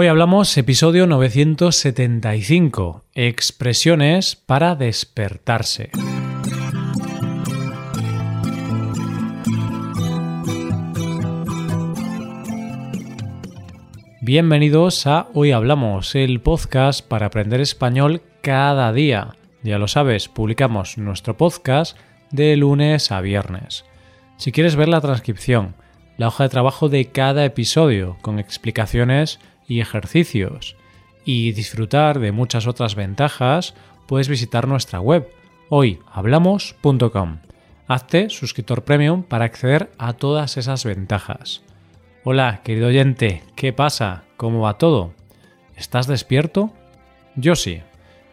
Hoy hablamos episodio 975, expresiones para despertarse. Bienvenidos a Hoy Hablamos, el podcast para aprender español cada día. Ya lo sabes, publicamos nuestro podcast de lunes a viernes. Si quieres ver la transcripción, la hoja de trabajo de cada episodio con explicaciones y ejercicios y disfrutar de muchas otras ventajas, puedes visitar nuestra web hoyhablamos.com. Hazte suscriptor premium para acceder a todas esas ventajas. Hola, querido oyente, ¿qué pasa? ¿Cómo va todo? ¿Estás despierto? Yo sí,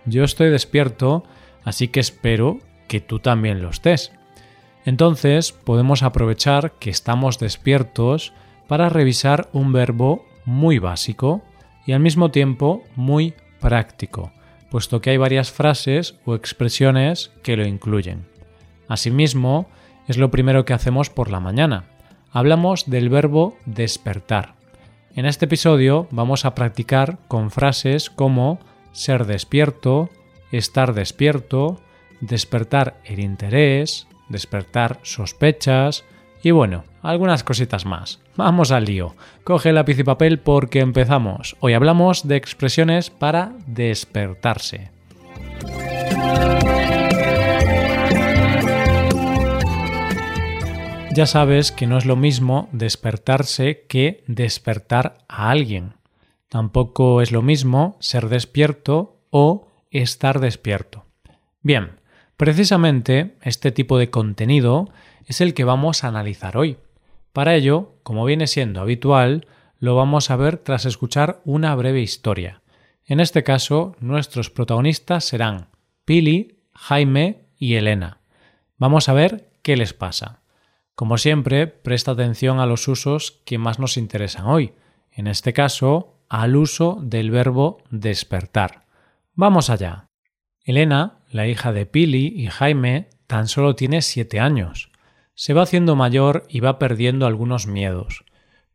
yo estoy despierto, así que espero que tú también lo estés. Entonces podemos aprovechar que estamos despiertos para revisar un verbo muy básico y al mismo tiempo muy práctico, puesto que hay varias frases o expresiones que lo incluyen. Asimismo, es lo primero que hacemos por la mañana hablamos del verbo despertar. En este episodio vamos a practicar con frases como ser despierto, estar despierto, despertar el interés, despertar sospechas y bueno, algunas cositas más. Vamos al lío. Coge lápiz y papel porque empezamos. Hoy hablamos de expresiones para despertarse. ya sabes que no es lo mismo despertarse que despertar a alguien. Tampoco es lo mismo ser despierto o estar despierto. Bien, precisamente este tipo de contenido es el que vamos a analizar hoy. Para ello, como viene siendo habitual, lo vamos a ver tras escuchar una breve historia. En este caso, nuestros protagonistas serán Pili, Jaime y Elena. Vamos a ver qué les pasa. Como siempre, presta atención a los usos que más nos interesan hoy, en este caso, al uso del verbo despertar. Vamos allá. Elena, la hija de Pili y Jaime, tan solo tiene siete años. Se va haciendo mayor y va perdiendo algunos miedos,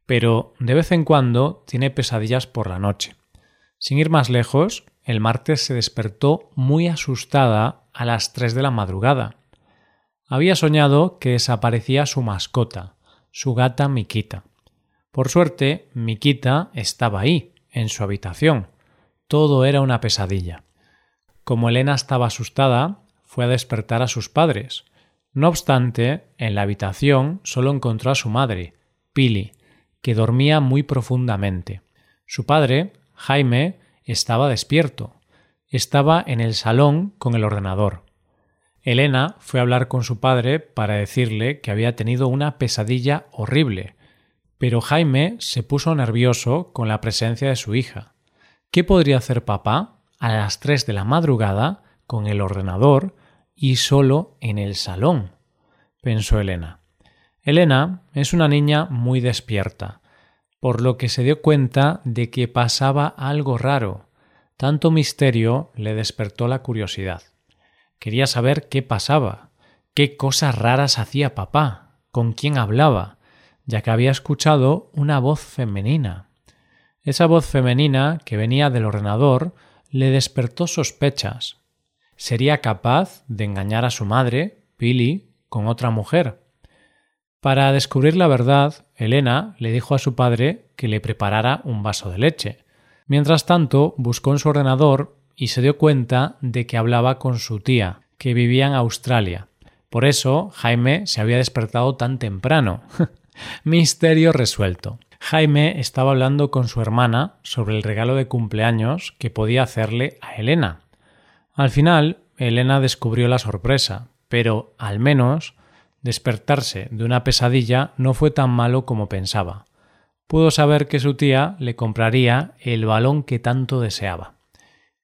pero de vez en cuando tiene pesadillas por la noche. Sin ir más lejos, el martes se despertó muy asustada a las tres de la madrugada había soñado que desaparecía su mascota, su gata Miquita. Por suerte, Miquita estaba ahí, en su habitación. Todo era una pesadilla. Como Elena estaba asustada, fue a despertar a sus padres. No obstante, en la habitación solo encontró a su madre, Pili, que dormía muy profundamente. Su padre, Jaime, estaba despierto. Estaba en el salón con el ordenador. Elena fue a hablar con su padre para decirle que había tenido una pesadilla horrible, pero Jaime se puso nervioso con la presencia de su hija. ¿Qué podría hacer papá a las tres de la madrugada con el ordenador y solo en el salón? pensó Elena. Elena es una niña muy despierta, por lo que se dio cuenta de que pasaba algo raro. Tanto misterio le despertó la curiosidad. Quería saber qué pasaba, qué cosas raras hacía papá, con quién hablaba, ya que había escuchado una voz femenina. Esa voz femenina que venía del ordenador le despertó sospechas. ¿Sería capaz de engañar a su madre, Pili, con otra mujer? Para descubrir la verdad, Elena le dijo a su padre que le preparara un vaso de leche. Mientras tanto, buscó en su ordenador y se dio cuenta de que hablaba con su tía, que vivía en Australia. Por eso Jaime se había despertado tan temprano. Misterio resuelto. Jaime estaba hablando con su hermana sobre el regalo de cumpleaños que podía hacerle a Elena. Al final, Elena descubrió la sorpresa, pero al menos despertarse de una pesadilla no fue tan malo como pensaba. Pudo saber que su tía le compraría el balón que tanto deseaba.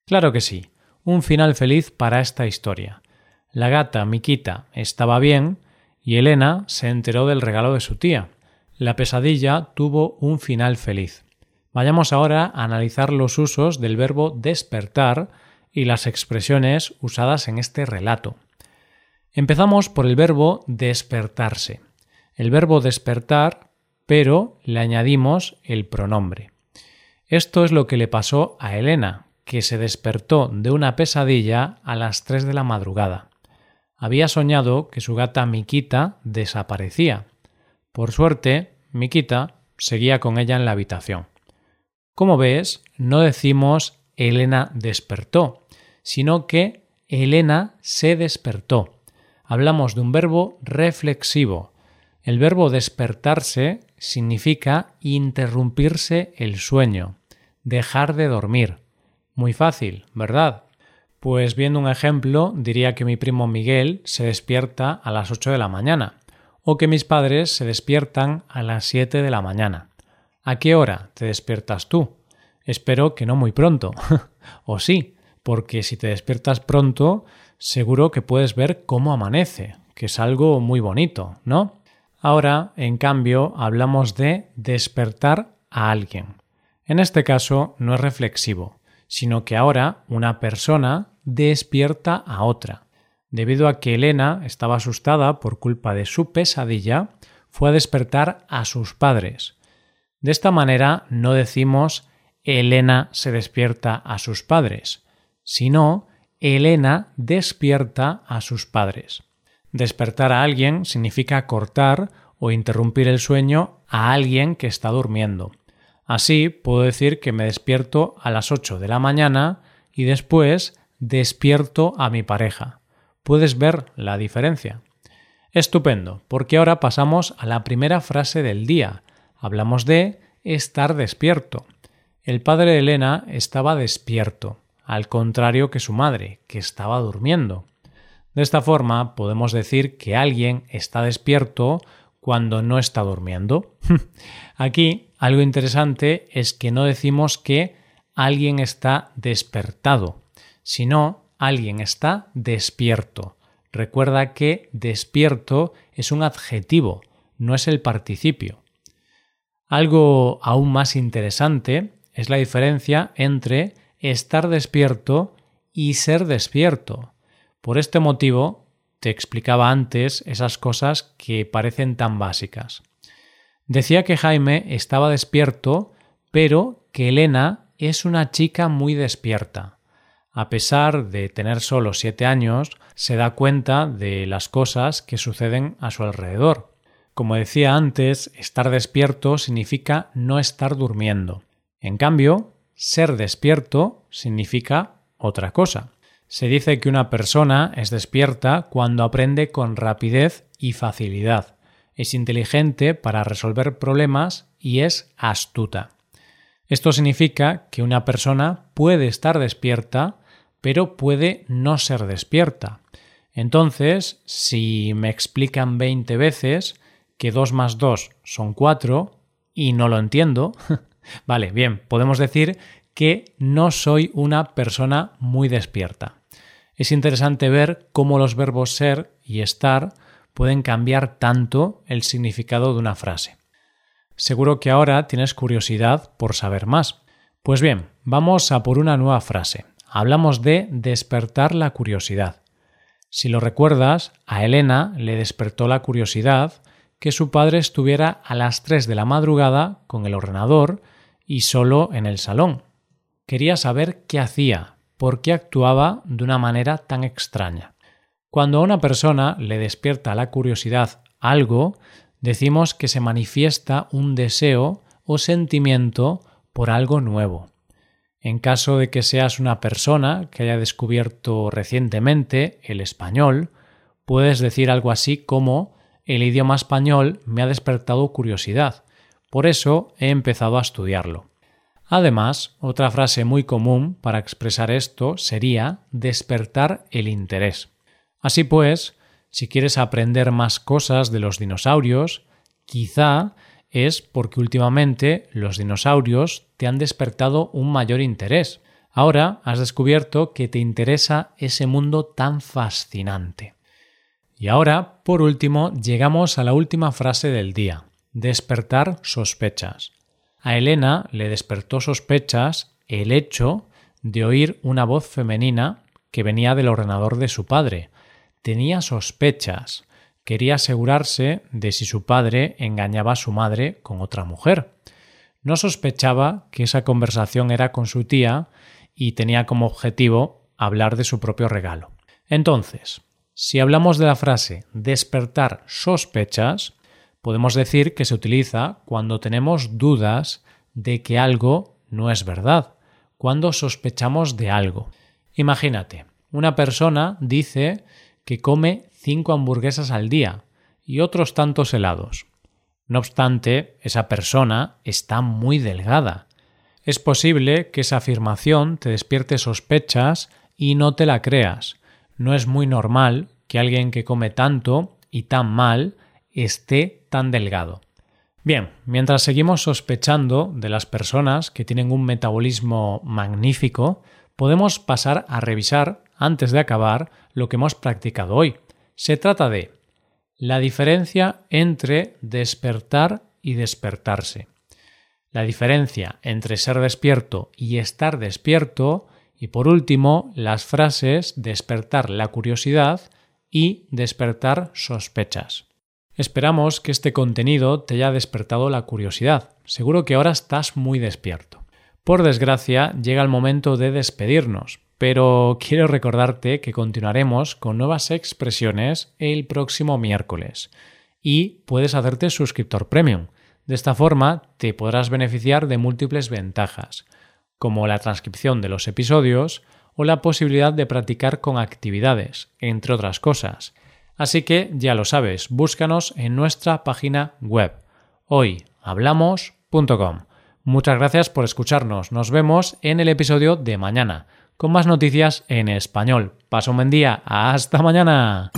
Claro que sí, un final feliz para esta historia. La gata Miquita estaba bien y Elena se enteró del regalo de su tía. La pesadilla tuvo un final feliz. Vayamos ahora a analizar los usos del verbo despertar y las expresiones usadas en este relato. Empezamos por el verbo despertarse. El verbo despertar, pero le añadimos el pronombre. Esto es lo que le pasó a Elena, que se despertó de una pesadilla a las 3 de la madrugada. Había soñado que su gata Miquita desaparecía. Por suerte, Miquita seguía con ella en la habitación. Como ves, no decimos Elena despertó, sino que Elena se despertó. Hablamos de un verbo reflexivo. El verbo despertarse significa interrumpirse el sueño, dejar de dormir. Muy fácil, ¿verdad? Pues viendo un ejemplo, diría que mi primo Miguel se despierta a las 8 de la mañana, o que mis padres se despiertan a las 7 de la mañana. ¿A qué hora te despiertas tú? Espero que no muy pronto. o sí, porque si te despiertas pronto, seguro que puedes ver cómo amanece, que es algo muy bonito, ¿no? Ahora, en cambio, hablamos de despertar a alguien. En este caso no es reflexivo, sino que ahora una persona despierta a otra. Debido a que Elena estaba asustada por culpa de su pesadilla, fue a despertar a sus padres. De esta manera no decimos Elena se despierta a sus padres, sino Elena despierta a sus padres. Despertar a alguien significa cortar o interrumpir el sueño a alguien que está durmiendo. Así puedo decir que me despierto a las 8 de la mañana y después despierto a mi pareja. ¿Puedes ver la diferencia? Estupendo, porque ahora pasamos a la primera frase del día. Hablamos de estar despierto. El padre de Elena estaba despierto, al contrario que su madre, que estaba durmiendo. De esta forma podemos decir que alguien está despierto cuando no está durmiendo. Aquí algo interesante es que no decimos que alguien está despertado, sino alguien está despierto. Recuerda que despierto es un adjetivo, no es el participio. Algo aún más interesante es la diferencia entre estar despierto y ser despierto. Por este motivo, te explicaba antes esas cosas que parecen tan básicas. Decía que Jaime estaba despierto, pero que Elena es una chica muy despierta. A pesar de tener solo siete años, se da cuenta de las cosas que suceden a su alrededor. Como decía antes, estar despierto significa no estar durmiendo. En cambio, ser despierto significa otra cosa. Se dice que una persona es despierta cuando aprende con rapidez y facilidad, es inteligente para resolver problemas y es astuta. Esto significa que una persona puede estar despierta, pero puede no ser despierta. Entonces, si me explican 20 veces que 2 más 2 son 4 y no lo entiendo, Vale, bien, podemos decir que no soy una persona muy despierta. Es interesante ver cómo los verbos ser y estar pueden cambiar tanto el significado de una frase. Seguro que ahora tienes curiosidad por saber más. Pues bien, vamos a por una nueva frase. Hablamos de despertar la curiosidad. Si lo recuerdas, a Elena le despertó la curiosidad que su padre estuviera a las 3 de la madrugada con el ordenador y solo en el salón. Quería saber qué hacía, por qué actuaba de una manera tan extraña. Cuando a una persona le despierta la curiosidad algo, decimos que se manifiesta un deseo o sentimiento por algo nuevo. En caso de que seas una persona que haya descubierto recientemente el español, puedes decir algo así como el idioma español me ha despertado curiosidad por eso he empezado a estudiarlo. Además, otra frase muy común para expresar esto sería despertar el interés. Así pues, si quieres aprender más cosas de los dinosaurios, quizá es porque últimamente los dinosaurios te han despertado un mayor interés. Ahora has descubierto que te interesa ese mundo tan fascinante. Y ahora, por último, llegamos a la última frase del día despertar sospechas. A Elena le despertó sospechas el hecho de oír una voz femenina que venía del ordenador de su padre. Tenía sospechas. Quería asegurarse de si su padre engañaba a su madre con otra mujer. No sospechaba que esa conversación era con su tía y tenía como objetivo hablar de su propio regalo. Entonces, si hablamos de la frase despertar sospechas, podemos decir que se utiliza cuando tenemos dudas de que algo no es verdad, cuando sospechamos de algo. Imagínate, una persona dice que come cinco hamburguesas al día y otros tantos helados. No obstante, esa persona está muy delgada. Es posible que esa afirmación te despierte sospechas y no te la creas. No es muy normal que alguien que come tanto y tan mal esté tan delgado. Bien, mientras seguimos sospechando de las personas que tienen un metabolismo magnífico, podemos pasar a revisar, antes de acabar, lo que hemos practicado hoy. Se trata de la diferencia entre despertar y despertarse. La diferencia entre ser despierto y estar despierto. Y por último, las frases despertar la curiosidad y despertar sospechas. Esperamos que este contenido te haya despertado la curiosidad. Seguro que ahora estás muy despierto. Por desgracia, llega el momento de despedirnos, pero quiero recordarte que continuaremos con nuevas expresiones el próximo miércoles y puedes hacerte suscriptor premium. De esta forma te podrás beneficiar de múltiples ventajas, como la transcripción de los episodios o la posibilidad de practicar con actividades, entre otras cosas. Así que ya lo sabes, búscanos en nuestra página web hoyhablamos.com. Muchas gracias por escucharnos. Nos vemos en el episodio de mañana con más noticias en español. Paso un buen día. Hasta mañana.